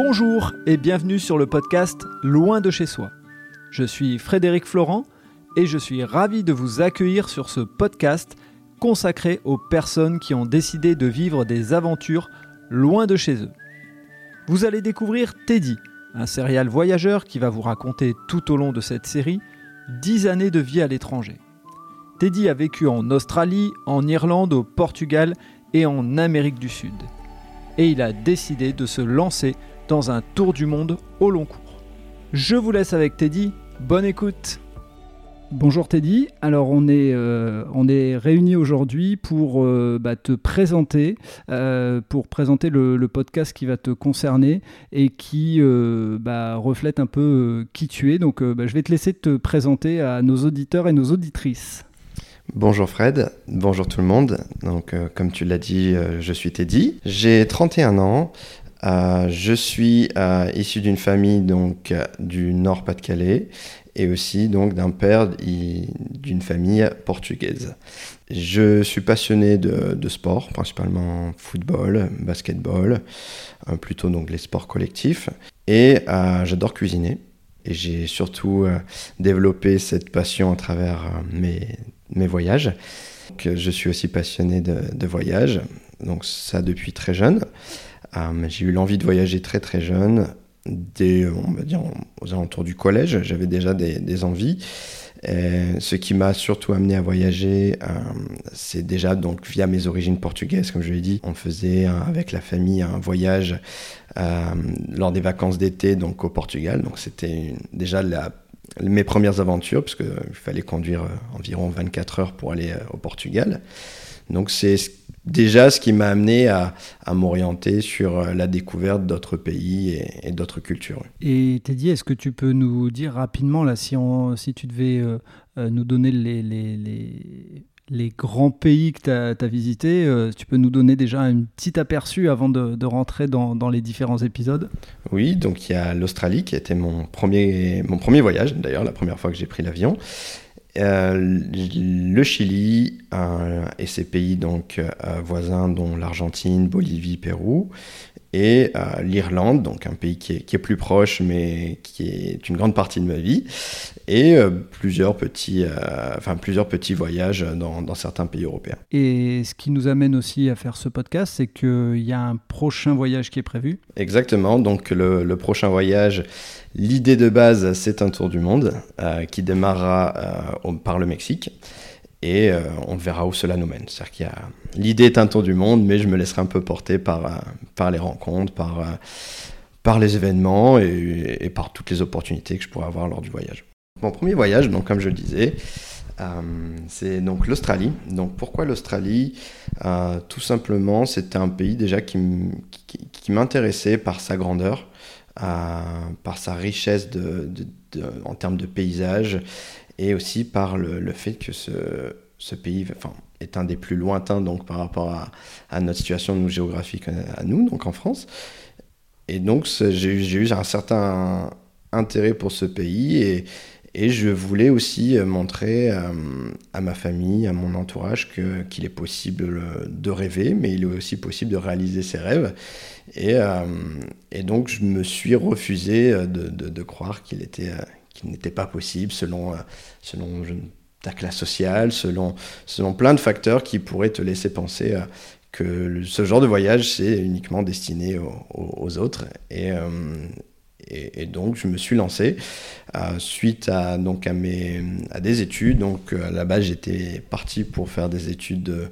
Bonjour et bienvenue sur le podcast Loin de chez soi. Je suis Frédéric Florent et je suis ravi de vous accueillir sur ce podcast consacré aux personnes qui ont décidé de vivre des aventures loin de chez eux. Vous allez découvrir Teddy, un serial voyageur qui va vous raconter tout au long de cette série 10 années de vie à l'étranger. Teddy a vécu en Australie, en Irlande, au Portugal et en Amérique du Sud. Et il a décidé de se lancer dans un tour du monde au long cours. Je vous laisse avec Teddy, bonne écoute Bonjour Teddy, alors on est, euh, on est réunis aujourd'hui pour euh, bah, te présenter, euh, pour présenter le, podcast qui va te concerner et qui bah, reflète un peu qui tu es. Donc bah, je vais te laisser te présenter à nos auditeurs et nos auditrices. Bonjour Fred, bonjour tout le monde. Donc, comme tu l'as dit, je suis Teddy. J'ai 31 ans. Je suis issu d'une famille donc du Nord Pas-de-Calais et aussi donc d'un père d'une famille portugaise. Je suis passionné de, sport, principalement football, basketball, plutôt donc les sports collectifs, et j'adore cuisiner. Et j'ai surtout développé cette passion à travers mes voyages. je suis aussi passionné de, voyage, donc ça depuis très jeune. Euh, j'ai eu l'envie de voyager très très jeune, dès, on va dire, aux alentours du collège, j'avais déjà des, envies. ce qui m'a surtout amené à voyager, euh, c'est déjà donc via mes origines portugaises, comme je l'ai dit. On faisait avec la famille un voyage euh, lors des vacances d'été donc au Portugal. Donc c'était déjà mes premières aventures, parce qu'il fallait conduire euh, environ 24 heures pour aller euh, au Portugal. Donc c'est déjà ce qui m'a amené à, m'orienter sur euh, la découverte d'autres pays et, d'autres cultures. Et Teddy, est-ce que tu peux nous dire rapidement, là, si, on, si tu devais nous donner les, les les grands pays que tu as, visités. Euh, tu peux nous donner déjà un petit aperçu avant de, rentrer dans, les différents épisodes? Oui, donc il y a l'Australie qui était mon premier, mon premier voyage, d'ailleurs la première fois que j'ai pris l'avion. Euh, le Chili euh, et ses pays donc voisins dont l'Argentine, Bolivie, Pérou et l'Irlande, donc un pays qui est, plus proche mais qui est une grande partie de ma vie, et euh, plusieurs, petits, euh, enfin, plusieurs petits voyages dans, dans, certains pays européens. Et ce qui nous amène aussi à faire ce podcast, c'est qu'il y a un prochain voyage qui est prévu. Exactement, donc le, le prochain voyage, l'idée de base, c'est un tour du monde euh, qui démarrera par le Mexique et on verra où cela nous mène. C'est-à-dire qu'il y a l'idée est un tour du monde, mais je me laisserai un peu porter par, par les rencontres, par, par les événements et, par toutes les opportunités que je pourrais avoir lors du voyage. Mon premier voyage, donc comme je le disais, euh, c'est donc l'Australie. Donc pourquoi l'Australie? Euh, Tout simplement, c'était un pays déjà qui, m'intéressait par sa grandeur, euh, par sa richesse de, en termes de paysage, et aussi par le, fait que ce, pays est un des plus lointains donc, par rapport à, notre situation géographique à nous, donc en France. Et donc j'ai eu un certain intérêt pour ce pays et, je voulais aussi euh, montrer euh, à ma famille, à mon entourage, qu'il est possible de rêver, mais il est aussi possible de réaliser ses rêves. Et, euh, donc, je me suis refusé de, croire qu'il était, qu'il n'était pas possible selon, selon ta classe sociale, selon, selon plein de facteurs qui pourraient te laisser penser que ce genre de voyage, c'est uniquement destiné aux, autres. Et, et, donc, je me suis lancé euh, suite à, donc, à, mes, à des études. Donc, euh, à la base, j'étais parti pour faire des études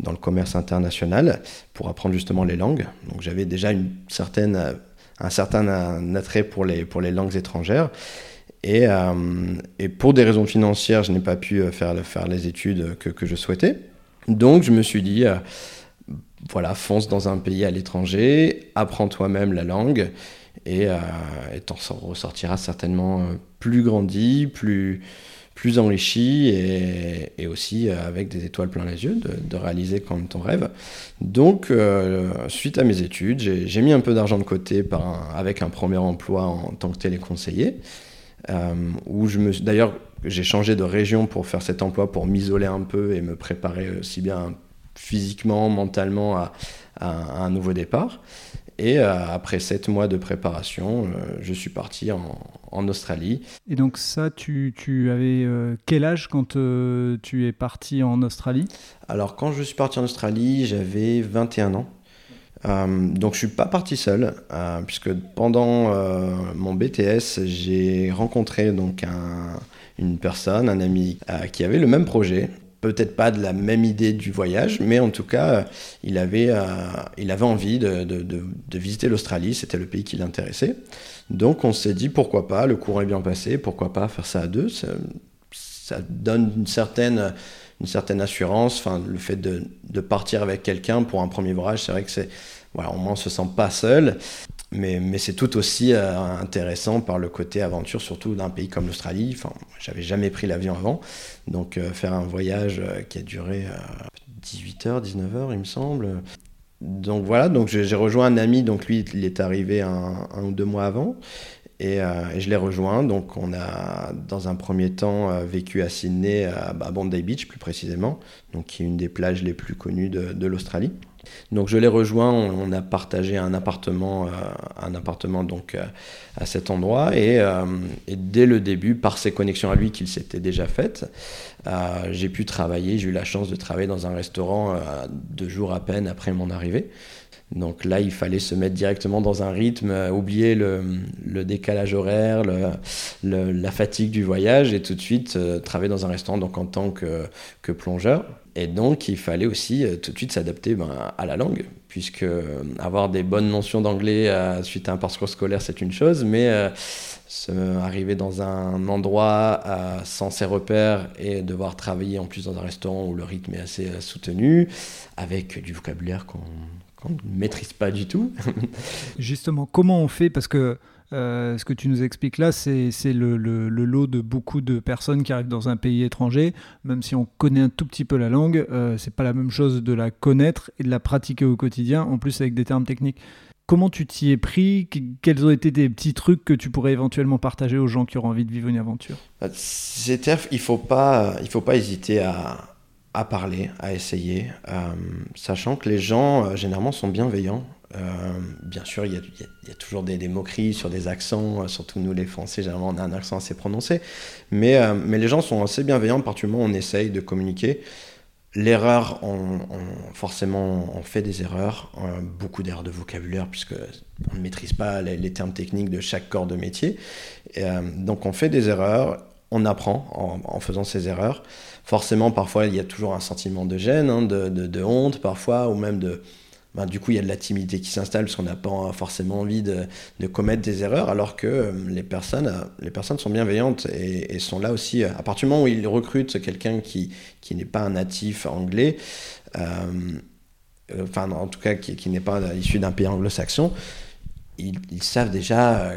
dans le commerce international pour apprendre justement les langues. Donc, j'avais déjà une certaine, un certain attrait pour les, pour les langues étrangères. Et, euh, et pour des raisons financières, je n'ai pas pu faire, faire les études que, que je souhaitais. Donc, je me suis dit voilà, fonce dans un pays à l'étranger, apprends toi-même la langue et euh, t'en ressortiras certainement euh, plus grandi, plus, plus enrichi et, et aussi euh, avec des étoiles plein les yeux de, de réaliser comme ton rêve. Donc, euh, suite à mes études, j'ai mis un peu d'argent de côté avec un premier emploi en tant que téléconseiller, euh, où je me d'ailleurs j'ai changé de région pour faire cet emploi pour m'isoler un peu et me préparer aussi bien physiquement, mentalement à, à, à un nouveau départ. Et après sept mois de préparation, je suis parti en, en, Australie. Et donc ça, tu, tu avais quel âge quand tu es parti en Australie? Alors quand je suis parti en Australie, j'avais 21 ans. Euh, donc je suis pas parti seul, euh, puisque pendant euh, mon BTS, j'ai rencontré donc une personne, un ami, qui avait le même projet. Peut-être pas de la même idée du voyage, mais en tout cas, il, avait, il avait envie de, visiter l'Australie, c'était le pays qui l'intéressait. Donc on s'est dit pourquoi pas, le courant est bien passé, pourquoi pas faire ça à deux, ça donne une certaine une certaine assurance. Enfin, le fait de, de partir avec quelqu'un pour un premier voyage, c'est vrai que c'est, voilà, au moins on se sent pas seul. Mais, mais c'est tout aussi euh, intéressant par le côté aventure, surtout d'un pays comme l'Australie. Enfin, j'avais jamais pris l'avion avant, donc euh, faire un voyage euh, qui a duré 18h, 19h, il me semble. Donc voilà, donc j'ai rejoint un ami, donc lui il est arrivé un, un ou deux mois avant, euh, et, je l'ai rejoint. Donc, on a, dans un premier temps, euh, vécu à Sydney, à, Bondi Beach plus précisément, donc qui est une des plages les plus connues de, l'Australie. Donc, je l'ai rejoint. On, a partagé un appartement, euh, un appartement donc à cet endroit. Et, et, dès le début, par ses connexions à lui qu'il s'était déjà faites, j'ai pu travailler. J'ai eu la chance de travailler dans un restaurant deux jours à peine après mon arrivée. Donc là, il fallait se mettre directement dans un rythme, euh, oublier le, décalage horaire, la fatigue du voyage et tout de suite euh, travailler dans un restaurant donc en tant que, plongeur. Et donc, il fallait aussi euh, tout de suite s'adapter ben, à la langue, puisque avoir des bonnes notions d'anglais suite à un parcours scolaire, c'est une chose, mais arriver dans un endroit sans ses repères et devoir travailler en plus dans un restaurant où le rythme est assez soutenu, avec du vocabulaire qu'on on ne maîtrise pas du tout. Justement, comment on fait? Parce que euh, ce que tu nous expliques là, c'est le, lot de beaucoup de personnes qui arrivent dans un pays étranger. Même si on connaît un tout petit peu la langue, euh, c'est pas la même chose de la connaître et de la pratiquer au quotidien, en plus avec des termes techniques. Comment tu t'y es pris? Quels ont été des petits trucs que tu pourrais éventuellement partager aux gens qui auront envie de vivre une aventure? Bah, Il ne faut, pas, il faut pas hésiter à, à parler, à essayer, euh, sachant que les gens euh, généralement sont bienveillants. Euh, bien sûr, il y, a, toujours des, moqueries sur des accents, surtout nous les Français, généralement on a un accent assez prononcé, mais, mais les gens sont assez bienveillants à on essaye de communiquer. L'erreur, on, forcément, on fait des erreurs, beaucoup d'erreurs de vocabulaire, puisque on ne maîtrise pas les, termes techniques de chaque corps de métier. donc on fait des erreurs, on apprend en, en faisant ces erreurs forcément, parfois, il y a toujours un sentiment de gêne, hein, de, honte, parfois, ou même de. Ben, du coup, il y a de la timidité qui s'installe parce qu'on n'a pas forcément envie de, commettre des erreurs, alors que euh, les, personnes, euh, les personnes sont bienveillantes et, sont là aussi. Euh, à partir du moment où ils recrutent quelqu'un qui, qui n'est pas un natif anglais, enfin, en tout cas, qui, n'est pas issu d'un pays anglo-saxon, ils, savent déjà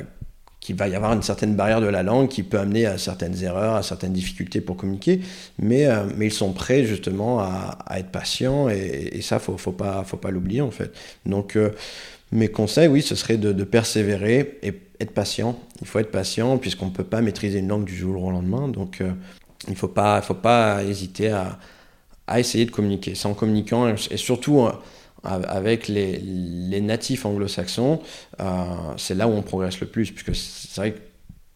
qu'il va y avoir une certaine barrière de la langue qui peut amener à certaines erreurs, à certaines difficultés pour communiquer, mais, euh, mais ils sont prêts justement à, être patients et, ça, faut, faut pas, faut pas l'oublier en fait. Donc, euh, mes conseils, oui, ce serait de, persévérer et être patient. Il faut être patient puisqu'on ne peut pas maîtriser une langue du jour au lendemain, donc euh, il ne faut pas, faut pas hésiter à, à essayer de communiquer. C'est en communiquant et surtout avec les, natifs anglo-saxons, euh, c'est là où on progresse le plus, puisque c'est vrai que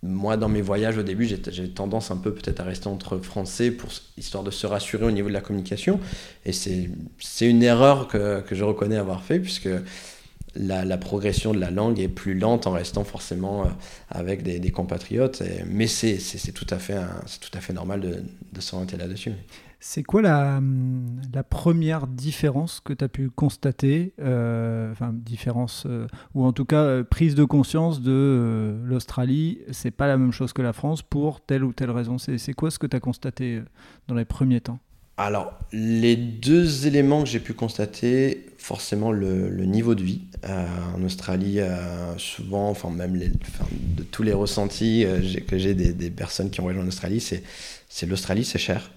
moi, dans mes voyages au début, j'ai tendance un peu peut-être à rester entre français pour histoire de se rassurer au niveau de la communication. Et c'est une erreur que, je reconnais avoir fait, puisque la, progression de la langue est plus lente en restant forcément euh, avec des, compatriotes. mais c'est tout, à fait normal de, de s'orienter là-dessus. C'est quoi la, la, première différence que tu as pu constater, euh, enfin différence, euh, ou en tout cas euh, prise de conscience de l'Australie, c'est pas la même chose que la France pour telle ou telle raison? C'est quoi ce que tu as constaté dans les premiers temps? Alors, les deux éléments que j'ai pu constater, forcément le, niveau de vie. en Australie, souvent, enfin même de tous les ressentis que j'ai des, des, personnes qui ont rejoint l'Australie, c'est l'Australie, c'est cher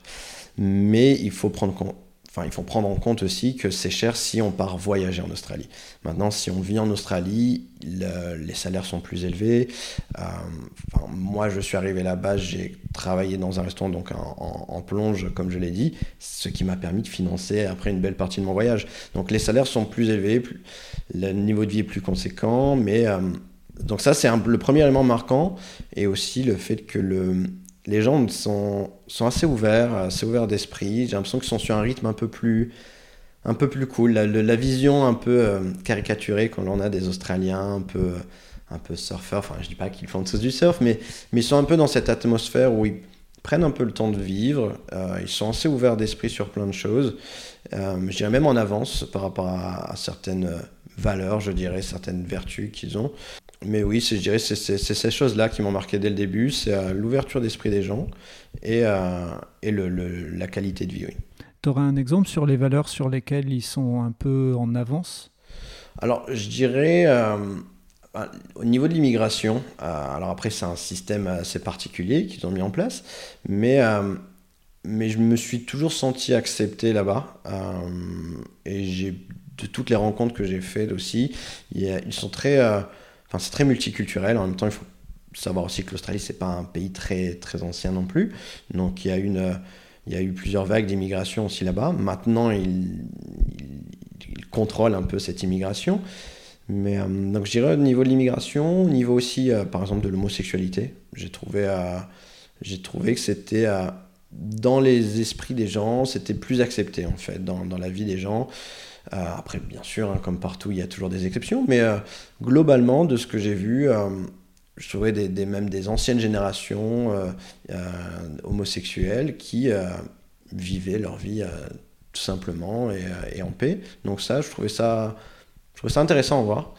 mais il faut prendre en compte aussi que c'est cher si on part voyager en Australie. Maintenant, si on vit en Australie, les salaires sont plus élevés. Euh, moi, je suis arrivé là-bas, j'ai travaillé dans un restaurant donc en, plonge, comme je l'ai dit, ce qui m'a permis de financer après une belle partie de mon voyage. Donc, les salaires sont plus élevés, le niveau de vie est plus conséquent, mais euh, donc ça, c'est le premier élément marquant, et aussi le fait que le les gens sont, sont assez ouverts, assez ouverts d'esprit. J'ai l'impression qu'ils sont sur un rythme un peu plus, un peu plus cool. La, vision un peu euh, caricaturée qu'on en a des Australiens, un peu, un peu surfeurs. Enfin, je dis pas qu'ils font tous du surf, mais, mais ils sont un peu dans cette atmosphère où ils prennent un peu le temps de vivre. Euh, ils sont assez ouverts d'esprit sur plein de choses. Euh, je dirais même en avance par rapport à, à certaines valeurs, je dirais, certaines vertus qu'ils ont mais oui, je dirais c'est ces choses-là qui m'ont marqué dès le début, c'est euh, l'ouverture d'esprit des gens et, euh, et le, la qualité de vie. Oui. Tu aurais un exemple sur les valeurs sur lesquelles ils sont un peu en avance? Alors, je dirais, euh, bah, au niveau de l'immigration, alors après c'est un système assez particulier qu'ils ont mis en place, mais, mais je me suis toujours senti accepté là-bas. et j'ai de toutes les rencontres que j'ai faites aussi, ils sont très c'est très multiculturel. En même temps, il faut savoir aussi que l'Australie, c'est pas un pays très, très ancien non plus. Donc, il y a, une, il y a eu plusieurs vagues d'immigration aussi là-bas. Maintenant, ils il, contrôlent un peu cette immigration. Mais euh, donc, je dirais au niveau de l'immigration, au niveau aussi, euh, par exemple, de l'homosexualité, j'ai trouvé, euh, j'ai trouvé que c'était dans les esprits des gens, c'était plus accepté en fait, dans, dans la vie des gens. Euh, après, bien sûr, hein, comme partout, il y a toujours des exceptions, mais euh, globalement, de ce que j'ai vu, euh, je trouvais des, même des anciennes générations homosexuelles qui vivaient leur vie tout simplement et, en paix. Donc ça, je trouvais ça, je trouvais ça intéressant à voir.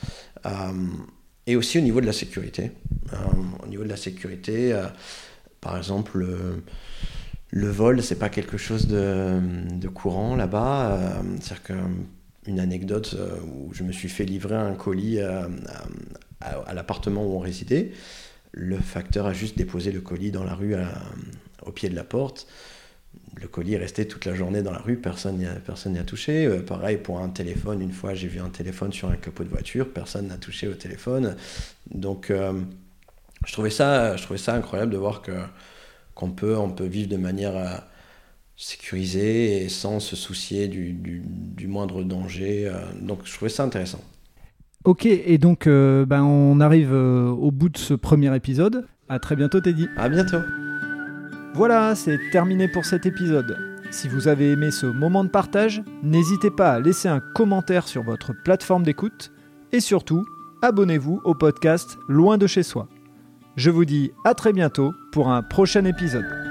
et aussi au niveau de la sécurité. au niveau de la sécurité, par exemple, le, vol, c'est pas quelque chose de, courant là-bas. C'est-à-dire que une anecdote euh, où je me suis fait livrer un colis à, l'appartement où on résidait. Le facteur a juste déposé le colis dans la rue au pied de la porte. Le colis est resté toute la journée dans la rue, personne n'y a, touché. Euh, pareil pour un téléphone, une fois j'ai vu un téléphone sur un capot de voiture, personne n'a touché au téléphone. Donc euh, je trouvais ça incroyable de voir que, qu'on peut, on peut vivre de manière sécurisé et sans se soucier du, du, moindre danger. Euh, donc je trouvais ça intéressant. Ok, et donc euh, ben, on arrive euh, au bout de ce premier épisode. À très bientôt Teddy. À bientôt. Voilà, c'est terminé pour cet épisode. Si vous avez aimé ce moment de partage, n'hésitez pas à laisser un commentaire sur votre plateforme d'écoute et surtout, abonnez-vous au podcast Loin de chez soi. Je vous dis à très bientôt pour un prochain épisode.